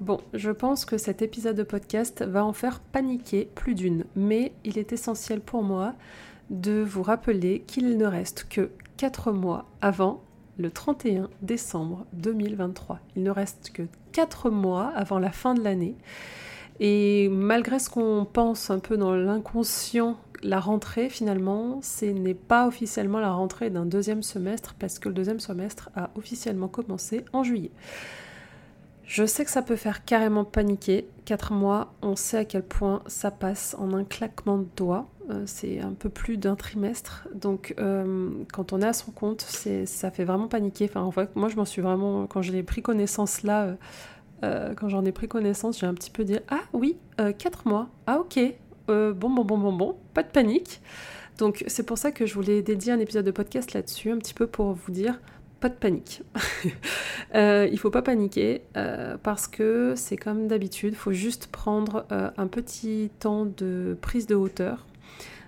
Bon, je pense que cet épisode de podcast va en faire paniquer plus d'une, mais il est essentiel pour moi de vous rappeler qu'il ne reste que 4 mois avant le 31 décembre 2023. Il ne reste que 4 mois avant la fin de l'année. Et malgré ce qu'on pense un peu dans l'inconscient, la rentrée finalement, ce n'est pas officiellement la rentrée d'un deuxième semestre parce que le deuxième semestre a officiellement commencé en juillet. Je sais que ça peut faire carrément paniquer. 4 mois, on sait à quel point ça passe en un claquement de doigts. Euh, c'est un peu plus d'un trimestre. Donc, euh, quand on est à son compte, ça fait vraiment paniquer. Enfin, en fait, moi, je m'en suis vraiment. Quand j'ai pris connaissance là, euh, quand j'en ai pris connaissance, j'ai un petit peu dit Ah oui, 4 mois. Ah ok. Bon, bon, bon, bon, bon. Pas de panique. Donc, c'est pour ça que je voulais dédier un épisode de podcast là-dessus, un petit peu pour vous dire pas de panique. euh, il faut pas paniquer euh, parce que c'est comme d'habitude, il faut juste prendre euh, un petit temps de prise de hauteur,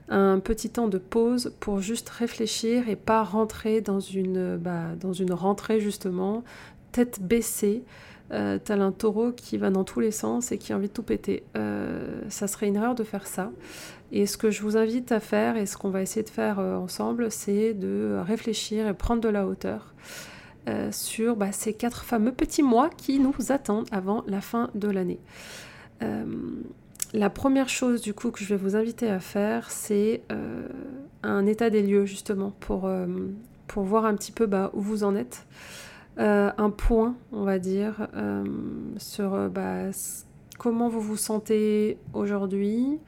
un petit temps de pause pour juste réfléchir et pas rentrer dans une, bah, dans une rentrée justement, tête baissée. Euh, tel un taureau qui va dans tous les sens et qui a envie de tout péter. ça serait une erreur de faire ça. Et ce que je vous invite à faire et ce qu'on va essayer de faire euh, ensemble, c'est de réfléchir et prendre de la hauteur euh, sur bah, ces quatre fameux petits mois qui nous attendent avant la fin de l'année. Euh, la première chose du coup que je vais vous inviter à faire, c'est un état des lieux justement pour, pour voir un petit peu bah, où vous en êtes. Un point, on va dire, sur bah, comment vous vous sentez aujourd'hui,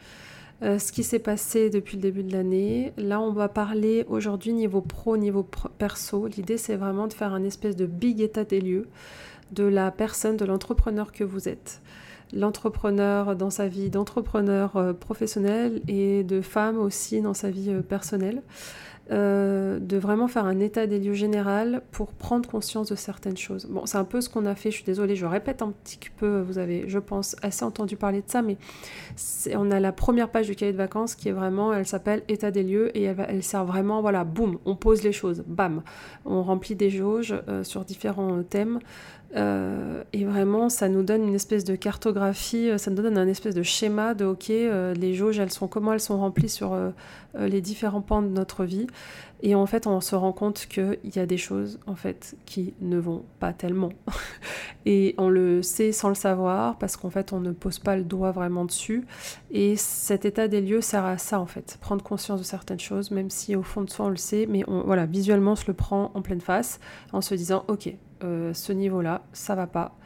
euh, ce qui s'est passé depuis le début de l'année. Là, on va parler aujourd'hui niveau pro, niveau perso. L'idée, c'est vraiment de faire un espèce de big état des lieux de la personne, de l'entrepreneur que vous êtes. L'entrepreneur dans sa vie d'entrepreneur euh, professionnel et de femme aussi dans sa vie euh, personnelle. Euh, de vraiment faire un état des lieux général pour prendre conscience de certaines choses. Bon, c'est un peu ce qu'on a fait, je suis désolée, je répète un petit peu, vous avez, je pense, assez entendu parler de ça, mais on a la première page du cahier de vacances qui est vraiment, elle s'appelle état des lieux et elle, sert vraiment, voilà, boum, on pose les choses, bam, on remplit des jauges euh, sur différents thèmes. Euh, et vraiment, ça nous donne une espèce de cartographie, ça nous donne un espèce de schéma de OK, les jauges, elles sont comment elles sont remplies sur les différents pans de notre vie. Et en fait, on se rend compte qu'il y a des choses en fait qui ne vont pas tellement. et on le sait sans le savoir parce qu'en fait, on ne pose pas le doigt vraiment dessus. Et cet état des lieux sert à ça en fait, prendre conscience de certaines choses, même si au fond de soi on le sait, mais on, voilà, visuellement on se le prend en pleine face en se disant ok, euh, ce niveau-là, ça va pas.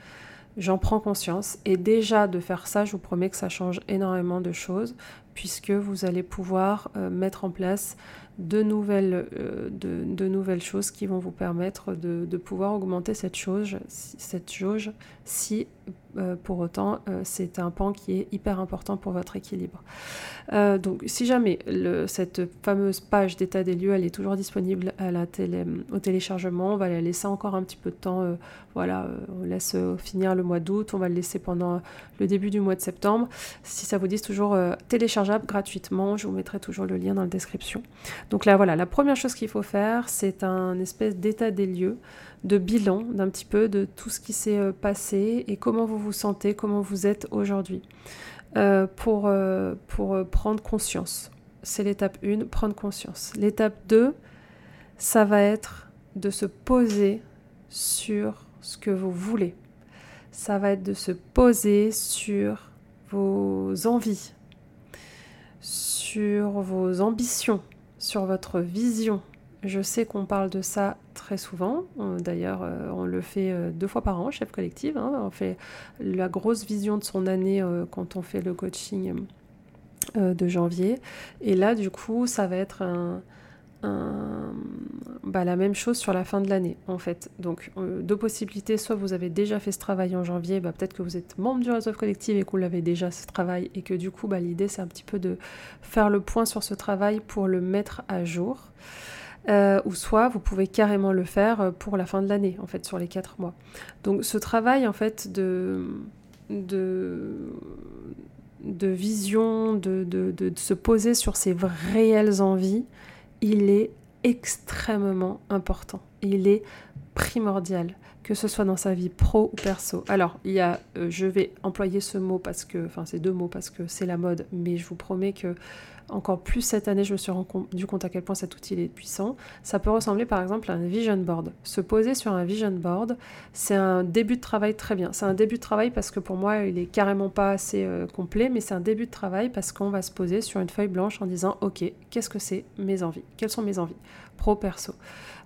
J'en prends conscience et déjà de faire ça, je vous promets que ça change énormément de choses puisque vous allez pouvoir euh, mettre en place de nouvelles, euh, de, nouvelles choses qui vont vous permettre de, pouvoir augmenter cette, chose, cette jauge si euh, pour autant c'est un pan qui est hyper important pour votre équilibre. donc si jamais cette fameuse page d'état des lieux elle est toujours disponible au téléchargement, on va la laisser encore un petit peu de temps. voilà, on laisse finir le mois d'août, on va le laisser pendant le début du mois de septembre. Si ça vous dit toujours gratuitement, je vous mettrai toujours le lien dans la description. Donc là, voilà, la première chose qu'il faut faire, c'est un espèce d'état des lieux, de bilan d'un petit peu de tout ce qui s'est euh, passé et comment vous vous sentez, comment vous êtes aujourd'hui. Euh, pour, euh, pour prendre conscience. C'est l'étape 1, prendre conscience. L'étape 2, ça va être de se poser sur ce que vous voulez. Ça va être de se poser sur vos envies, sur vos ambitions, sur votre vision. Je sais qu'on parle de ça très souvent. Euh, d'ailleurs, euh, on le fait euh, deux fois par an, chef collective. Hein. On fait la grosse vision de son année quand on fait le coaching de janvier. Et là, du coup, ça va être un, bah, la même chose sur la fin de l'année en fait. Donc euh, deux possibilités, soit vous avez déjà fait ce travail en janvier, bah, peut-être que vous êtes membre du réseau collectif et que vous l'avez déjà ce travail et que du coup bah, l'idée c'est un petit peu de faire le point sur ce travail pour le mettre à jour. Euh, ou soit vous pouvez carrément le faire euh, pour la fin de l'année, en fait, sur les quatre mois. Donc ce travail, en fait, de, de, de vision, de, de, de se poser sur ses réelles envies, il est extrêmement important. il est primordial, que ce soit dans sa vie pro ou perso. Alors, il y a, euh, je vais employer ce mot parce que, enfin, ces deux mots parce que c'est la mode, mais je vous promets que encore plus cette année, je me suis rendu compte à quel point cet outil est puissant. Ça peut ressembler par exemple à un vision board. Se poser sur un vision board, c'est un début de travail très bien. C'est un début de travail parce que pour moi, il est carrément pas assez euh, complet, mais c'est un début de travail parce qu'on va se poser sur une feuille blanche en disant Ok, qu'est-ce que c'est mes envies? Quelles sont mes envies? Pro, perso.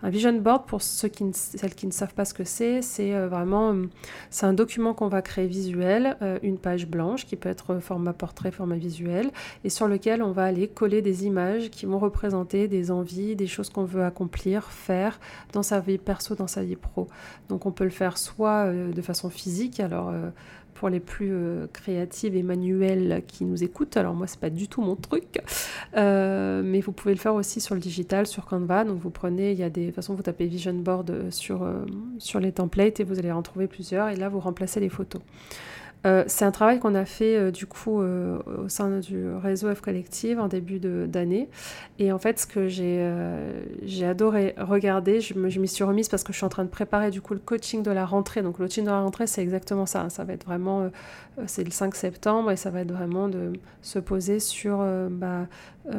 Un vision board, pour ceux qui celles qui ne savent pas ce que c'est, c'est euh, vraiment euh, c'est un document qu'on va créer visuel, une page blanche qui peut être format portrait, format visuel, et sur lequel on va aller coller des images qui vont représenter des envies, des choses qu'on veut accomplir, faire dans sa vie perso, dans sa vie pro. Donc on peut le faire soit euh, de façon physique, alors euh, les plus euh, créatives et manuelles qui nous écoutent, alors moi c'est pas du tout mon truc, mais vous pouvez le faire aussi sur le digital, sur Canva. Donc vous prenez, il y a des, de toute façon vous tapez Vision Board sur, sur les templates et vous allez en trouver plusieurs et là vous remplacez les photos. Euh, c'est un travail qu'on a fait euh, du coup euh, au sein du réseau F Collective en début d'année. Et en fait, ce que j'ai adoré regarder, je m'y suis remise parce que je suis en train de préparer du coup le coaching de la rentrée. Donc le coaching de la rentrée, c'est exactement ça. Hein. Ça va être vraiment, c'est le 5 septembre et ça va être vraiment de se poser sur bah,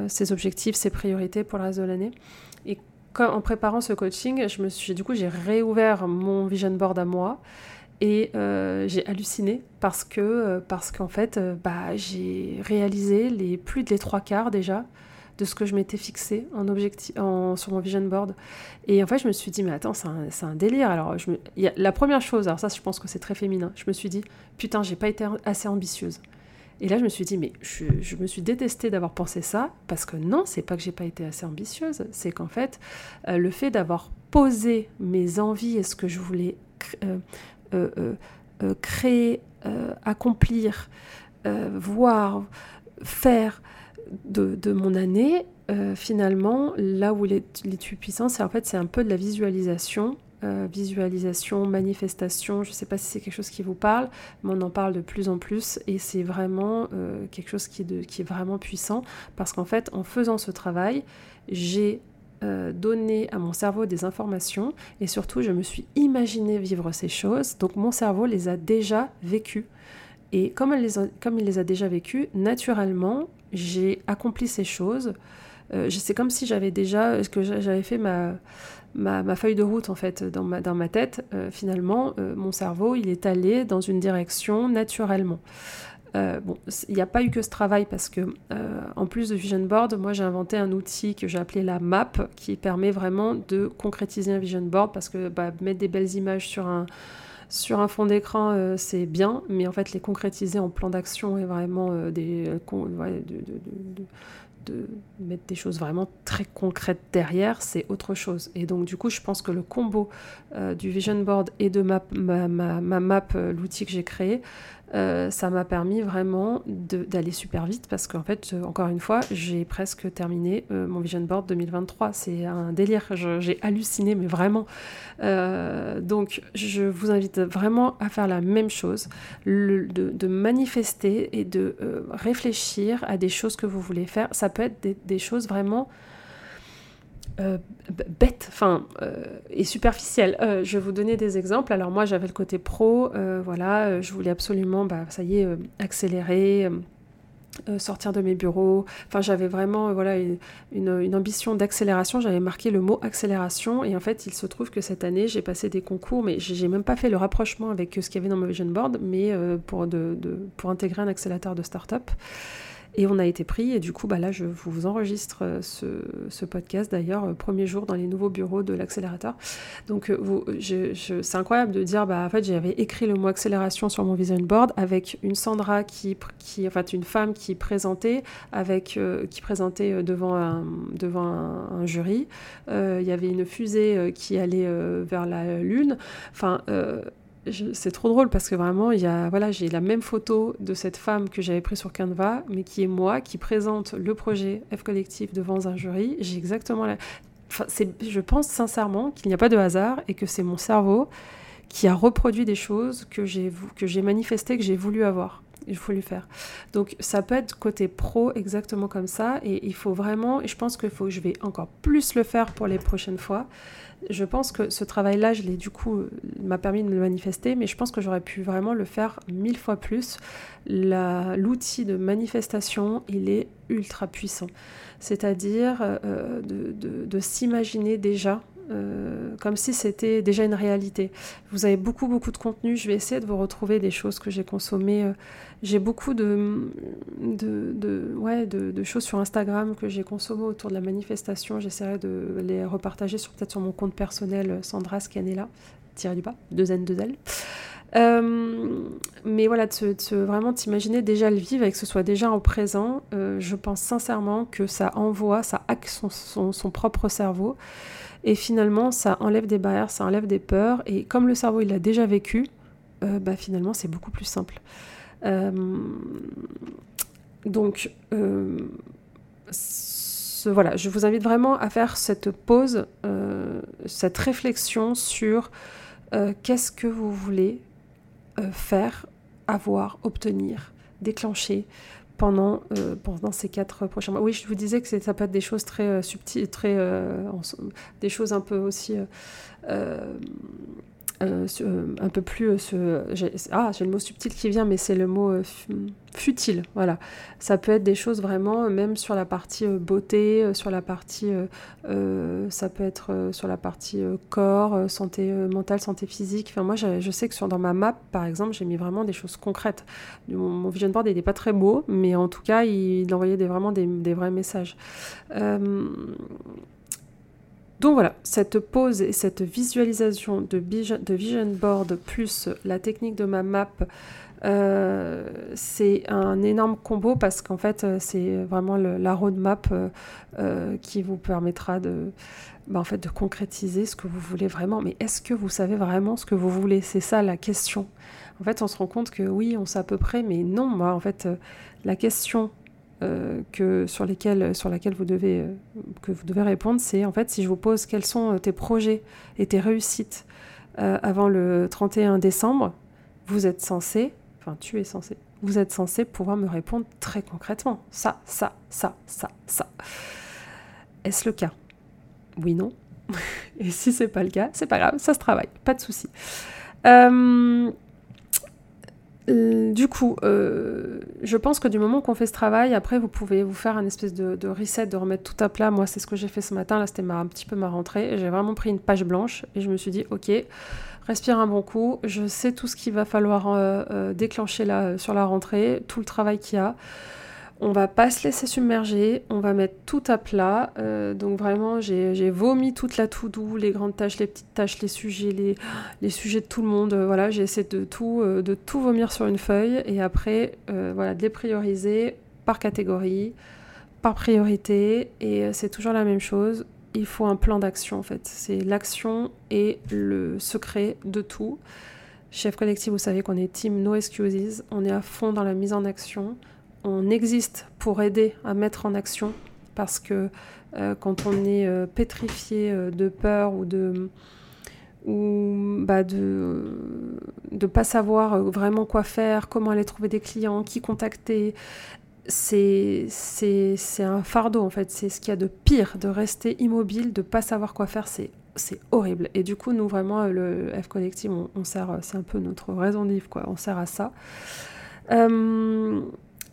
ses objectifs, ses priorités pour le reste de l'année. Et en préparant ce coaching, je me suis, du coup, j'ai réouvert mon vision board à moi. Et euh, j'ai halluciné parce que euh, parce qu'en fait, euh, bah, j'ai réalisé les plus de les trois quarts déjà de ce que je m'étais fixé en objectif, sur mon vision board. Et en fait, je me suis dit, mais attends, c'est un, un, délire. Alors, je me, la première chose, alors ça, je pense que c'est très féminin, je me suis dit, putain, j'ai pas été assez ambitieuse. Et là, je me suis dit, mais je, me suis détestée d'avoir pensé ça, parce que non, c'est pas que j'ai pas été assez ambitieuse, c'est qu'en fait, le fait d'avoir posé mes envies et ce que je voulais créer, accomplir, voir, faire de, mon année, finalement, là où l'étude puissant, c'est en fait c'est un peu de la visualisation visualisation, manifestation, je ne sais pas si c'est quelque chose qui vous parle, mais on en parle de plus en plus et c'est vraiment quelque chose qui qui est, vraiment puissant parce qu'en fait, en faisant ce travail, j'ai euh, donner à mon cerveau des informations et surtout je me suis imaginé vivre ces choses. Donc mon cerveau les a déjà vécues. Et comme, les comme il les a déjà vécues, naturellement, j'ai accompli ces choses. Euh, c'est comme si j'avais déjà, ce que j'avais fait ma, ma, feuille de route en fait dans ma, dans ma tête. Euh, finalement, mon cerveau, il est allé dans une direction naturellement. Euh, bon, il n'y a pas eu que ce travail parce que, euh, en plus de Vision Board, moi j'ai inventé un outil que j'ai appelé la map qui permet vraiment de concrétiser un Vision Board parce que bah, mettre des belles images sur un, fond d'écran, euh, c'est bien, mais en fait, les concrétiser en plan d'action et vraiment des, de, mettre des choses vraiment très concrètes derrière, c'est autre chose. Et donc, du coup, je pense que le combo du Vision Board et de ma map, l'outil que j'ai créé, euh, ça m'a permis vraiment d'aller super vite parce qu'en fait, euh, encore une fois, j'ai presque terminé euh, mon Vision Board 2023. C'est un délire, j'ai halluciné, mais vraiment. donc, je vous invite vraiment à faire la même chose, de, manifester et de réfléchir à des choses que vous voulez faire. Ça peut être des choses vraiment euh, bête, enfin, euh, et superficielle. Euh, je vais vous donner des exemples. Alors moi, j'avais le côté pro, voilà, je voulais absolument, bah, ça y est, accélérer. sortir de mes bureaux. Enfin, j'avais vraiment voilà une, ambition d'accélération. J'avais marqué le mot accélération et en fait, il se trouve que cette année, j'ai passé des concours, mais j'ai même pas fait le rapprochement avec ce qu'il y avait dans mon vision board, mais pour, de, pour intégrer un accélérateur de start-up. Et on a été pris, et du coup, bah là, je vous enregistre euh, ce, podcast d'ailleurs, euh, premier jour dans les nouveaux bureaux de l'accélérateur. Donc, euh, c'est incroyable de dire, bah en fait, j'avais écrit le mot accélération sur mon vision board avec une Sandra qui, qui enfin, une femme qui présentait, avec, qui présentait devant un, devant un, jury. Il y avait une fusée qui allait vers la Lune. Enfin, c'est trop drôle parce que vraiment, il y a, voilà, j'ai la même photo de cette femme que j'avais prise sur Canva, mais qui est moi, qui présente le projet F Collectif devant un jury. J'ai exactement la... Enfin, je pense sincèrement qu'il n'y a pas de hasard et que c'est mon cerveau qui a reproduit des choses que j'ai, que j'ai manifestées, que j'ai voulu avoir. Il faut lui faire. Donc ça peut être côté pro exactement comme ça et il faut vraiment, je pense que je vais encore plus le faire pour les prochaines fois. Je pense que ce travail-là, je l'ai du coup, m'a permis de me manifester, mais je pense que j'aurais pu vraiment le faire mille fois plus. L'outil de manifestation, il est ultra puissant. C'est-à-dire euh, de s'imaginer déjà euh, comme si c'était déjà une réalité. Vous avez beaucoup, beaucoup de contenu. Je vais essayer de vous retrouver des choses que j'ai consommées. Euh, j'ai beaucoup de, ouais, de, choses sur Instagram que j'ai consommées autour de la manifestation. J'essaierai de les repartager sur, peut-être sur mon compte personnel, euh, Sandra Scanella, tiré du bas, deux N, deux L. mais voilà, de, vraiment t'imaginer déjà le vivre et que ce soit déjà en présent, je pense sincèrement que ça envoie, ça hack son propre cerveau et finalement, ça enlève des barrières, ça enlève des peurs. Et comme le cerveau, il l'a déjà vécu, euh, bah, finalement, c'est beaucoup plus simple. Euh, donc, euh, voilà, je vous invite vraiment à faire cette pause, cette réflexion sur qu'est-ce que vous voulez faire, avoir, obtenir, déclencher pendant, euh, pendant ces quatre prochains mois. Oui, je vous disais que ça peut être des choses très euh, subtiles, très, euh, des choses un peu aussi un peu plus euh, ce, ah j'ai le mot subtil qui vient mais c'est le mot futile voilà. Ça peut être des choses vraiment même sur la partie beauté sur la partie ça peut être sur la partie corps santé mentale santé physique. Enfin moi je, sais que sur dans ma map par exemple j'ai mis vraiment des choses concrètes. Mon, vision board n'est pas très beau mais en tout cas il, envoyait des, vraiment des vrais messages donc voilà, cette pause et cette visualisation de vision, board plus la technique de ma map, euh, c'est un énorme combo parce qu'en fait, euh, c'est vraiment la roadmap euh, qui vous permettra de, bah, de concrétiser ce que vous voulez vraiment. Mais est-ce que vous savez vraiment ce que vous voulez? C'est ça la question. En fait, on se rend compte que oui, on sait à peu près, mais non, moi, en fait, la question que, sur, lesquels, sur laquelle vous devez, euh, que vous devez répondre, c'est en fait si je vous pose quels sont euh, tes projets et tes réussites avant le 31 décembre, vous êtes censé, enfin tu es censé, vous êtes censé pouvoir me répondre très concrètement. Ça, ça, ça, ça, ça. Est-ce le cas? Oui, non. et si c'est pas le cas, c'est pas grave, ça se travaille, pas de souci. Euh, euh, du coup, euh, je pense que du moment qu'on fait ce travail, après, vous pouvez vous faire un espèce de, reset, de remettre tout à plat. Moi, c'est ce que j'ai fait ce matin. Là, c'était un petit peu ma rentrée. J'ai vraiment pris une page blanche et je me suis dit, ok, respire un bon coup. Je sais tout ce qu'il va falloir euh, déclencher là sur la rentrée, tout le travail qu'il y a. On va pas se laisser submerger, on va mettre tout à plat. Euh, donc vraiment, j'ai vomi toute la tout doux, les grandes tâches, les petites tâches, les sujets, les, sujets de tout le monde. Euh, voilà, j'ai essayé de tout, euh, de tout vomir sur une feuille et après, voilà, de les prioriser par catégorie, par priorité. Et c'est toujours la même chose. Il faut un plan d'action en fait. C'est l'action et le secret de tout. Chef collectif, vous savez qu'on est team No Excuses. On est à fond dans la mise en action on existe pour aider à mettre en action parce que euh, quand on est euh, pétrifié euh, de peur ou de ou bah de de pas savoir vraiment quoi faire, comment aller trouver des clients, qui contacter, c'est un fardeau en fait, c'est ce qu'il y a de pire de rester immobile, de pas savoir quoi faire, c'est c'est horrible. Et du coup, nous vraiment le F Collective, on, sert, c'est un peu notre raison de vivre quoi, on sert à ça.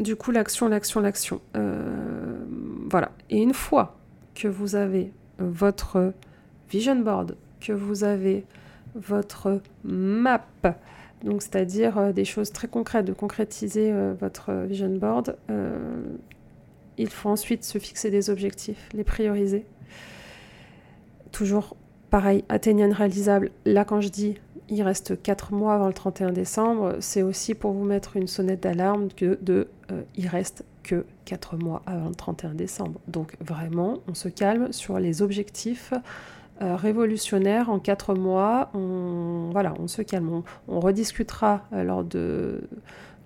Du coup, l'action, l'action, l'action. Euh, voilà. Et une fois que vous avez votre vision board, que vous avez votre map, donc c'est-à-dire euh, des choses très concrètes, de concrétiser euh, votre vision board, il faut ensuite se fixer des objectifs, les prioriser. Toujours pareil, atteignant réalisable. Là, quand je dis il reste 4 mois avant le 31 décembre, c'est aussi pour vous mettre une sonnette d'alarme que de euh, il reste que 4 mois avant le 31 décembre. Donc vraiment, on se calme sur les objectifs euh, révolutionnaires en 4 mois. On, voilà, on se calme. On, rediscutera euh, lors, de,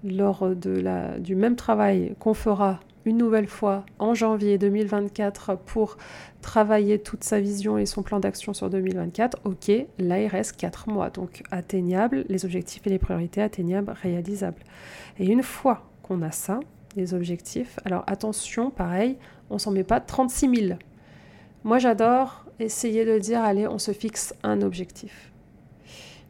lors de la, du même travail qu'on fera une nouvelle fois en janvier 2024 pour travailler toute sa vision et son plan d'action sur 2024, ok, là il reste 4 mois, donc atteignable, les objectifs et les priorités atteignables, réalisables. Et une fois qu'on a ça, les objectifs, alors attention, pareil, on s'en met pas 36 000. Moi j'adore essayer de dire, allez, on se fixe un objectif.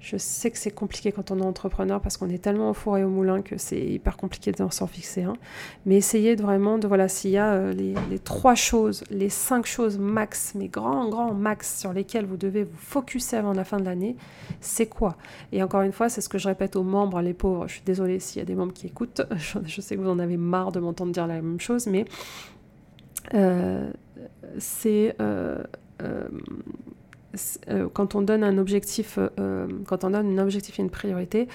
Je sais que c'est compliqué quand on est entrepreneur parce qu'on est tellement au four et au moulin que c'est hyper compliqué de s'en fixer un. Mais essayez de vraiment de, voilà, s'il y a euh, les, trois choses, les cinq choses max, mais grands, grands max sur lesquelles vous devez vous focuser avant la fin de l'année, c'est quoi? Et encore une fois, c'est ce que je répète aux membres, les pauvres. Je suis désolée s'il y a des membres qui écoutent. Je, sais que vous en avez marre de m'entendre dire la même chose, mais euh, c'est. Euh, quand on donne un objectif, euh, quand on donne un objectif et une priorité,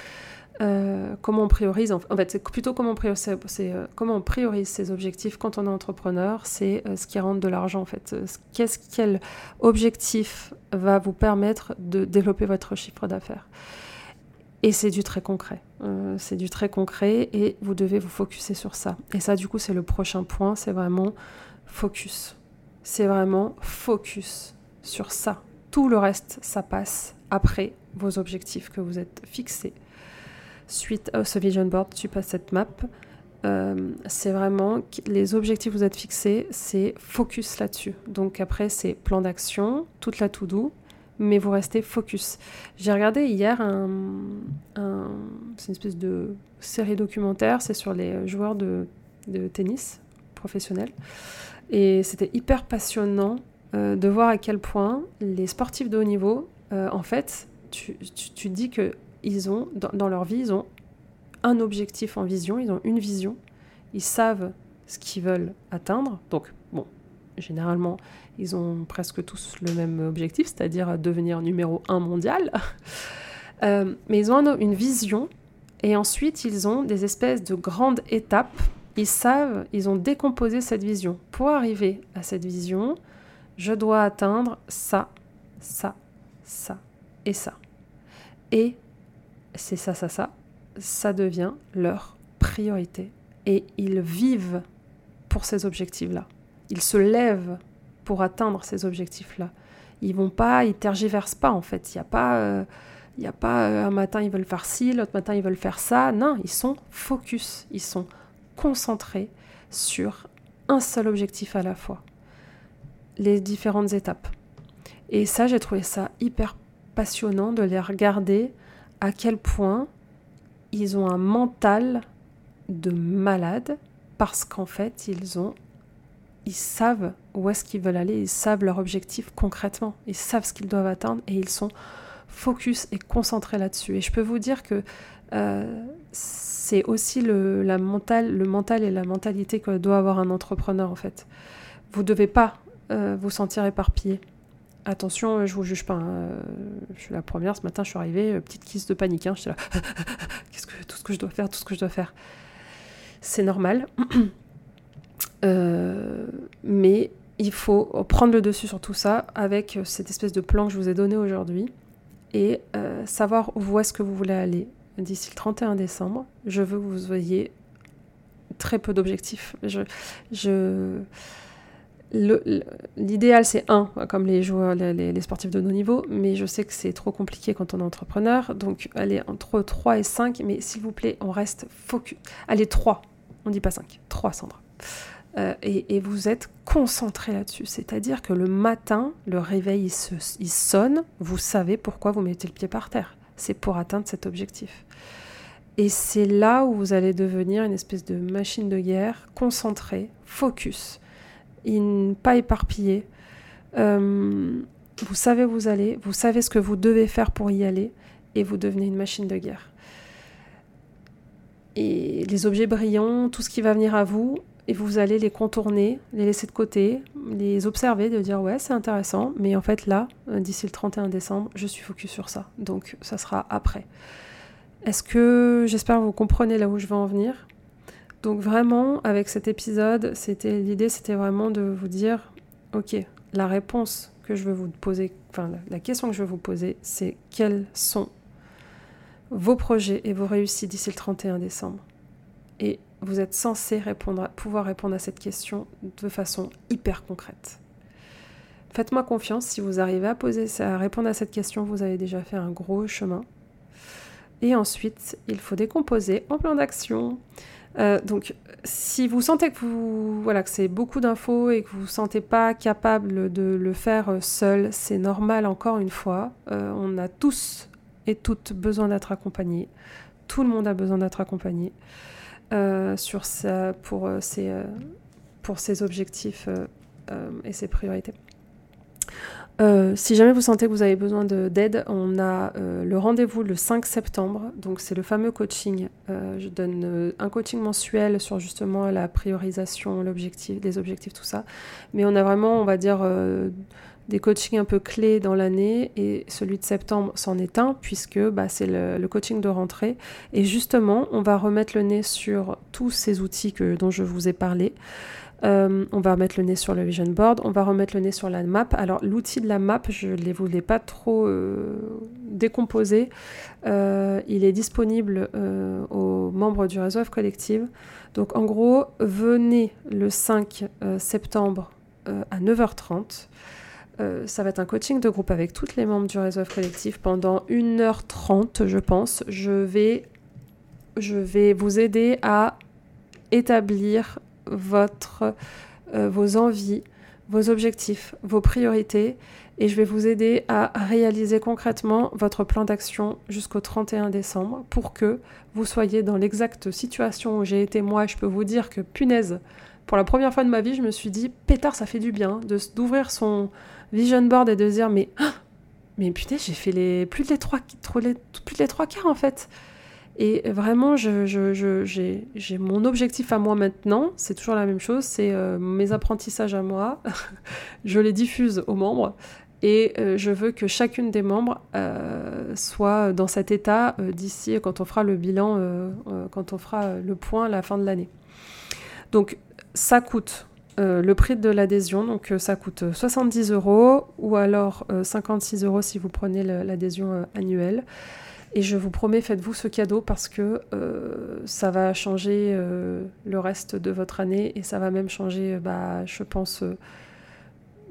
euh, comment on priorise En fait, c'est plutôt comment priorise, c'est, ses objectifs quand on est entrepreneur, c'est ce qui rentre de l'argent en fait. Quel objectif va vous permettre de développer votre chiffre d'affaires? Et c'est du très concret. c'est du très concret et vous devez vous focuser sur ça. Et ça, du coup, c'est le prochain point. C'est vraiment focus. C'est vraiment focus sur ça tout le reste, ça passe après vos objectifs que vous êtes fixés. Suite à ce vision board, suite à cette map, euh, c'est vraiment les objectifs que vous êtes fixés, c'est focus là-dessus. Donc après, c'est plan d'action, toute la to do, mais vous restez focus. J'ai regardé hier c'est une espèce de série documentaire, c'est sur les joueurs de, de tennis professionnels. Et c'était hyper passionnant de voir à quel point les sportifs de haut niveau, euh, en fait, tu, tu, dis que ils ont, dans, leur vie, ils ont un objectif en vision, ils ont une vision, ils savent ce qu'ils veulent atteindre. Donc, bon, généralement, ils ont presque tous le même objectif, c'est-à-dire devenir numéro un mondial. Euh, mais ils ont une vision et ensuite ils ont des espèces de grandes étapes. Ils savent, ils ont décomposé cette vision. Pour arriver à cette vision, je dois atteindre ça, ça, ça et ça. Et c'est ça, ça, ça, ça devient leur priorité. Et ils vivent pour ces objectifs-là. Ils se lèvent pour atteindre ces objectifs-là. Ils vont pas, ils tergiversent pas en fait. Il n'y a pas, euh, il a pas euh, un matin ils veulent faire ci, l'autre matin ils veulent faire ça. Non, ils sont focus, ils sont concentrés sur un seul objectif à la fois les différentes étapes. Et ça, j'ai trouvé ça hyper passionnant de les regarder à quel point ils ont un mental de malade parce qu'en fait, ils ont ils savent où est-ce qu'ils veulent aller, ils savent leur objectif concrètement, ils savent ce qu'ils doivent atteindre et ils sont focus et concentrés là-dessus. Et je peux vous dire que euh, c'est aussi le, la mental, le mental et la mentalité que doit avoir un entrepreneur en fait. Vous ne devez pas euh, vous sentir éparpillé. Attention, je vous juge pas. Hein. Je suis la première. Ce matin, je suis arrivée, euh, petite crise de panique. Hein. J'étais là, qu'est-ce que tout ce que je dois faire, tout ce que je dois faire. C'est normal, euh, mais il faut prendre le dessus sur tout ça avec cette espèce de plan que je vous ai donné aujourd'hui et savoir où est-ce que vous voulez aller d'ici le 31 décembre. Je veux que vous ayez très peu d'objectifs. Je, je L'idéal, c'est un, comme les joueurs, les, sportifs de nos niveaux, mais je sais que c'est trop compliqué quand on est entrepreneur. Donc, allez, entre 3 et 5, mais s'il vous plaît, on reste focus. Allez, 3, on dit pas 5, 3, Sandra. Euh, et, vous êtes concentré là-dessus. C'est-à-dire que le matin, le réveil, il sonne, vous savez pourquoi vous mettez le pied par terre. C'est pour atteindre cet objectif. Et c'est là où vous allez devenir une espèce de machine de guerre, concentrée, focus pas éparpillé. Euh, vous savez où vous allez, vous savez ce que vous devez faire pour y aller, et vous devenez une machine de guerre. Et les objets brillants, tout ce qui va venir à vous, et vous allez les contourner, les laisser de côté, les observer, de dire ouais c'est intéressant, mais en fait là, euh, d'ici le 31 décembre, je suis focus sur ça, donc ça sera après. Est-ce que j'espère que vous comprenez là où je veux en venir donc vraiment, avec cet épisode, c'était l'idée, c'était vraiment de vous dire, ok, la réponse que je veux vous poser, enfin la question que je veux vous poser, c'est quels sont vos projets et vos réussites d'ici le 31 décembre? Et vous êtes censé répondre, pouvoir répondre à cette question de façon hyper concrète. Faites-moi confiance, si vous arrivez à, poser, à répondre à cette question, vous avez déjà fait un gros chemin. Et ensuite, il faut décomposer en plan d'action. Euh, donc, si vous sentez que, vous, voilà, que c'est beaucoup d'infos et que vous vous sentez pas capable de le faire seul, c'est normal encore une fois. Euh, on a tous et toutes besoin d'être accompagnés. Tout le monde a besoin d'être accompagné euh, pour ses objectifs et ses priorités. Euh, si jamais vous sentez que vous avez besoin d'aide, on a euh, le rendez-vous le 5 septembre. Donc c'est le fameux coaching. Euh, je donne un coaching mensuel sur justement la priorisation, les objectifs, tout ça. Mais on a vraiment, on va dire, des coachings un peu clés dans l'année. Et celui de septembre s'en est un puisque bah, c'est le, le, coaching de rentrée. Et justement, on va remettre le nez sur tous ces outils que, dont je vous ai parlé. Euh, on va remettre le nez sur le vision board, on va remettre le nez sur la map. Alors l'outil de la map, je ne voulais pas trop euh, décomposer. Euh, il est disponible aux membres du réseau F Collective. Donc en gros, venez le 5 septembre à 9h30. ça va être un coaching de groupe avec toutes les membres du réseau F Collective pendant 1h30, je pense. Je vais vous aider à établir votre, euh, vos envies, vos objectifs, vos priorités et je vais vous aider à réaliser concrètement votre plan d'action jusqu'au 31 décembre pour que vous soyez dans l'exacte situation où j'ai été moi. Je peux vous dire que punaise, pour la première fois de ma vie, je me suis dit pétard, ça fait du bien d'ouvrir son vision board et de dire mais mais putain, j'ai fait les plus les trois, plus de les trois quarts en fait. Et vraiment, j'ai mon objectif à moi maintenant, c'est toujours la même chose, c'est euh, mes apprentissages à moi, je les diffuse aux membres et euh, je veux que chacune des membres euh, soit dans cet état d'ici quand on fera le bilan, quand on fera le point à la fin de l'année. Donc ça coûte le prix de l'adhésion, donc ça coûte 70 euros ou alors 56 euros si vous prenez l'adhésion annuelle. Et je vous promets, faites-vous ce cadeau parce que euh, ça va changer euh, le reste de votre année et ça va même changer, bah, je pense, euh,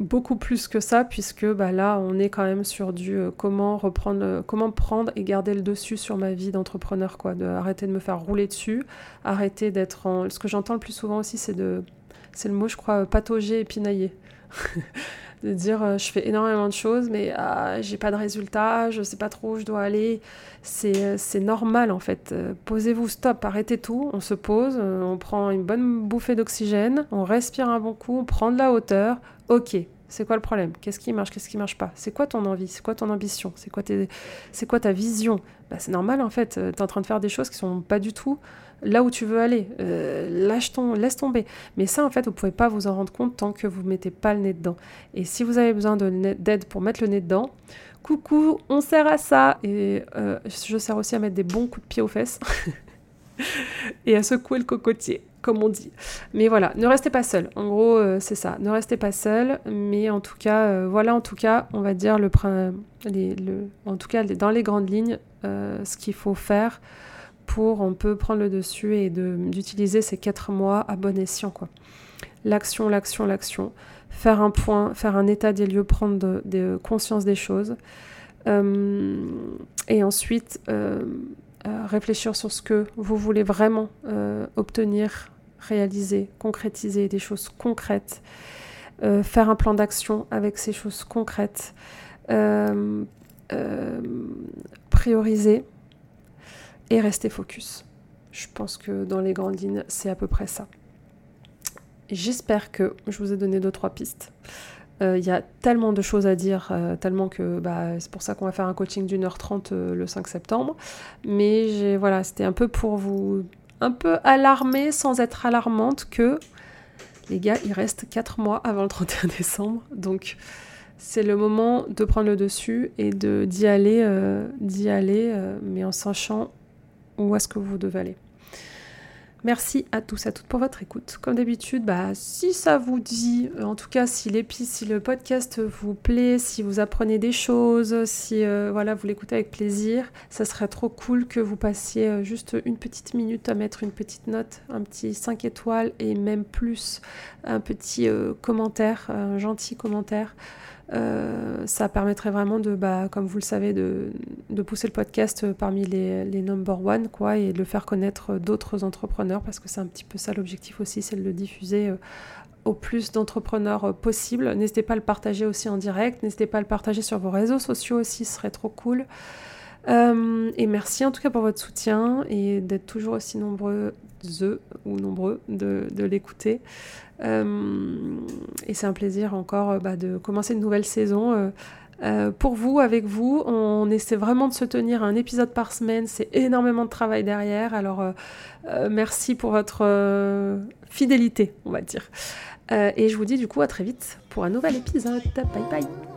beaucoup plus que ça, puisque bah, là, on est quand même sur du comment reprendre, comment prendre et garder le dessus sur ma vie d'entrepreneur, quoi, de arrêter de me faire rouler dessus, arrêter d'être en. Ce que j'entends le plus souvent aussi, c'est de, c'est le mot, je crois, patauger et pinailler. de dire euh, je fais énormément de choses mais ah, j'ai pas de résultat, je sais pas trop où je dois aller. C'est, euh, normal en fait. Euh, posez-vous, stop, arrêtez tout, on se pose, on prend une bonne bouffée d'oxygène, on respire un bon coup, on prend de la hauteur. Ok, c'est quoi le problème? Qu'est-ce qui marche Qu'est-ce qui marche pas? C'est quoi ton envie? C'est quoi ton ambition? C'est quoi, c'est quoi ta vision? Bah, C'est normal en fait. Tu es en train de faire des choses qui sont pas du tout là où tu veux aller. Euh, lâche ton, laisse tomber. Mais ça, en fait, vous pouvez pas vous en rendre compte tant que vous mettez pas le nez dedans. Et si vous avez besoin d'aide pour mettre le nez dedans, coucou, on sert à ça. Et euh, je sers aussi à mettre des bons coups de pied aux fesses. et à secouer le cocotier, comme on dit. Mais voilà, ne restez pas seul. En gros, euh, c'est ça. Ne restez pas seul. Mais en tout cas, voilà, en tout cas, on va dire le, les, le en tout cas, dans les grandes lignes, ce qu'il faut faire pour on peut prendre le dessus et d'utiliser ces quatre mois à bon escient. L'action, l'action, l'action. Faire un point, faire un état des lieux, prendre conscience des choses. Euh, et ensuite, euh, euh, réfléchir sur ce que vous voulez vraiment obtenir, réaliser, concrétiser des choses concrètes. faire un plan d'action avec ces choses concrètes. prioriser et rester focus. Je pense que dans les grandes lignes, c'est à peu près ça. J'espère que je vous ai donné deux trois pistes. Euh, il y a tellement de choses à dire, euh, tellement que bah, c'est pour ça qu'on va faire un coaching d'une heure trente euh, le 5 septembre. Mais voilà, c'était un peu pour vous un peu alarmer sans être alarmante que les gars, il reste 4 mois avant le 31 décembre. Donc c'est le moment de prendre le dessus et d'y aller, d'y aller, mais en sachant où est-ce que vous devez aller. Merci à tous, à toutes pour votre écoute. Comme d'habitude, bah, si ça vous dit, euh, en tout cas si, si le podcast vous plaît, si vous apprenez des choses, si euh, voilà, vous l'écoutez avec plaisir, ça serait trop cool que vous passiez euh, juste une petite minute à mettre une petite note, un petit 5 étoiles et même plus un petit commentaire, un gentil commentaire. Ça permettrait vraiment de, bah, comme vous le savez, de, pousser le podcast parmi les, number one, quoi, et de le faire connaître d'autres entrepreneurs parce que c'est un petit peu ça l'objectif aussi, c'est de le diffuser euh, au plus d'entrepreneurs euh, possible. N'hésitez pas à le partager aussi en direct, n'hésitez pas à le partager sur vos réseaux sociaux aussi, ce serait trop cool. Euh, et merci en tout cas pour votre soutien et d'être toujours aussi nombreux ou nombreux de, l'écouter. Et c'est un plaisir encore bah, de commencer une nouvelle saison euh, pour vous, avec vous, on essaie vraiment de se tenir un épisode par semaine. C'est énormément de travail derrière. Alors, euh, euh, merci pour votre fidélité, on va dire. et je vous dis du coup à très vite pour un nouvel épisode. Bye bye.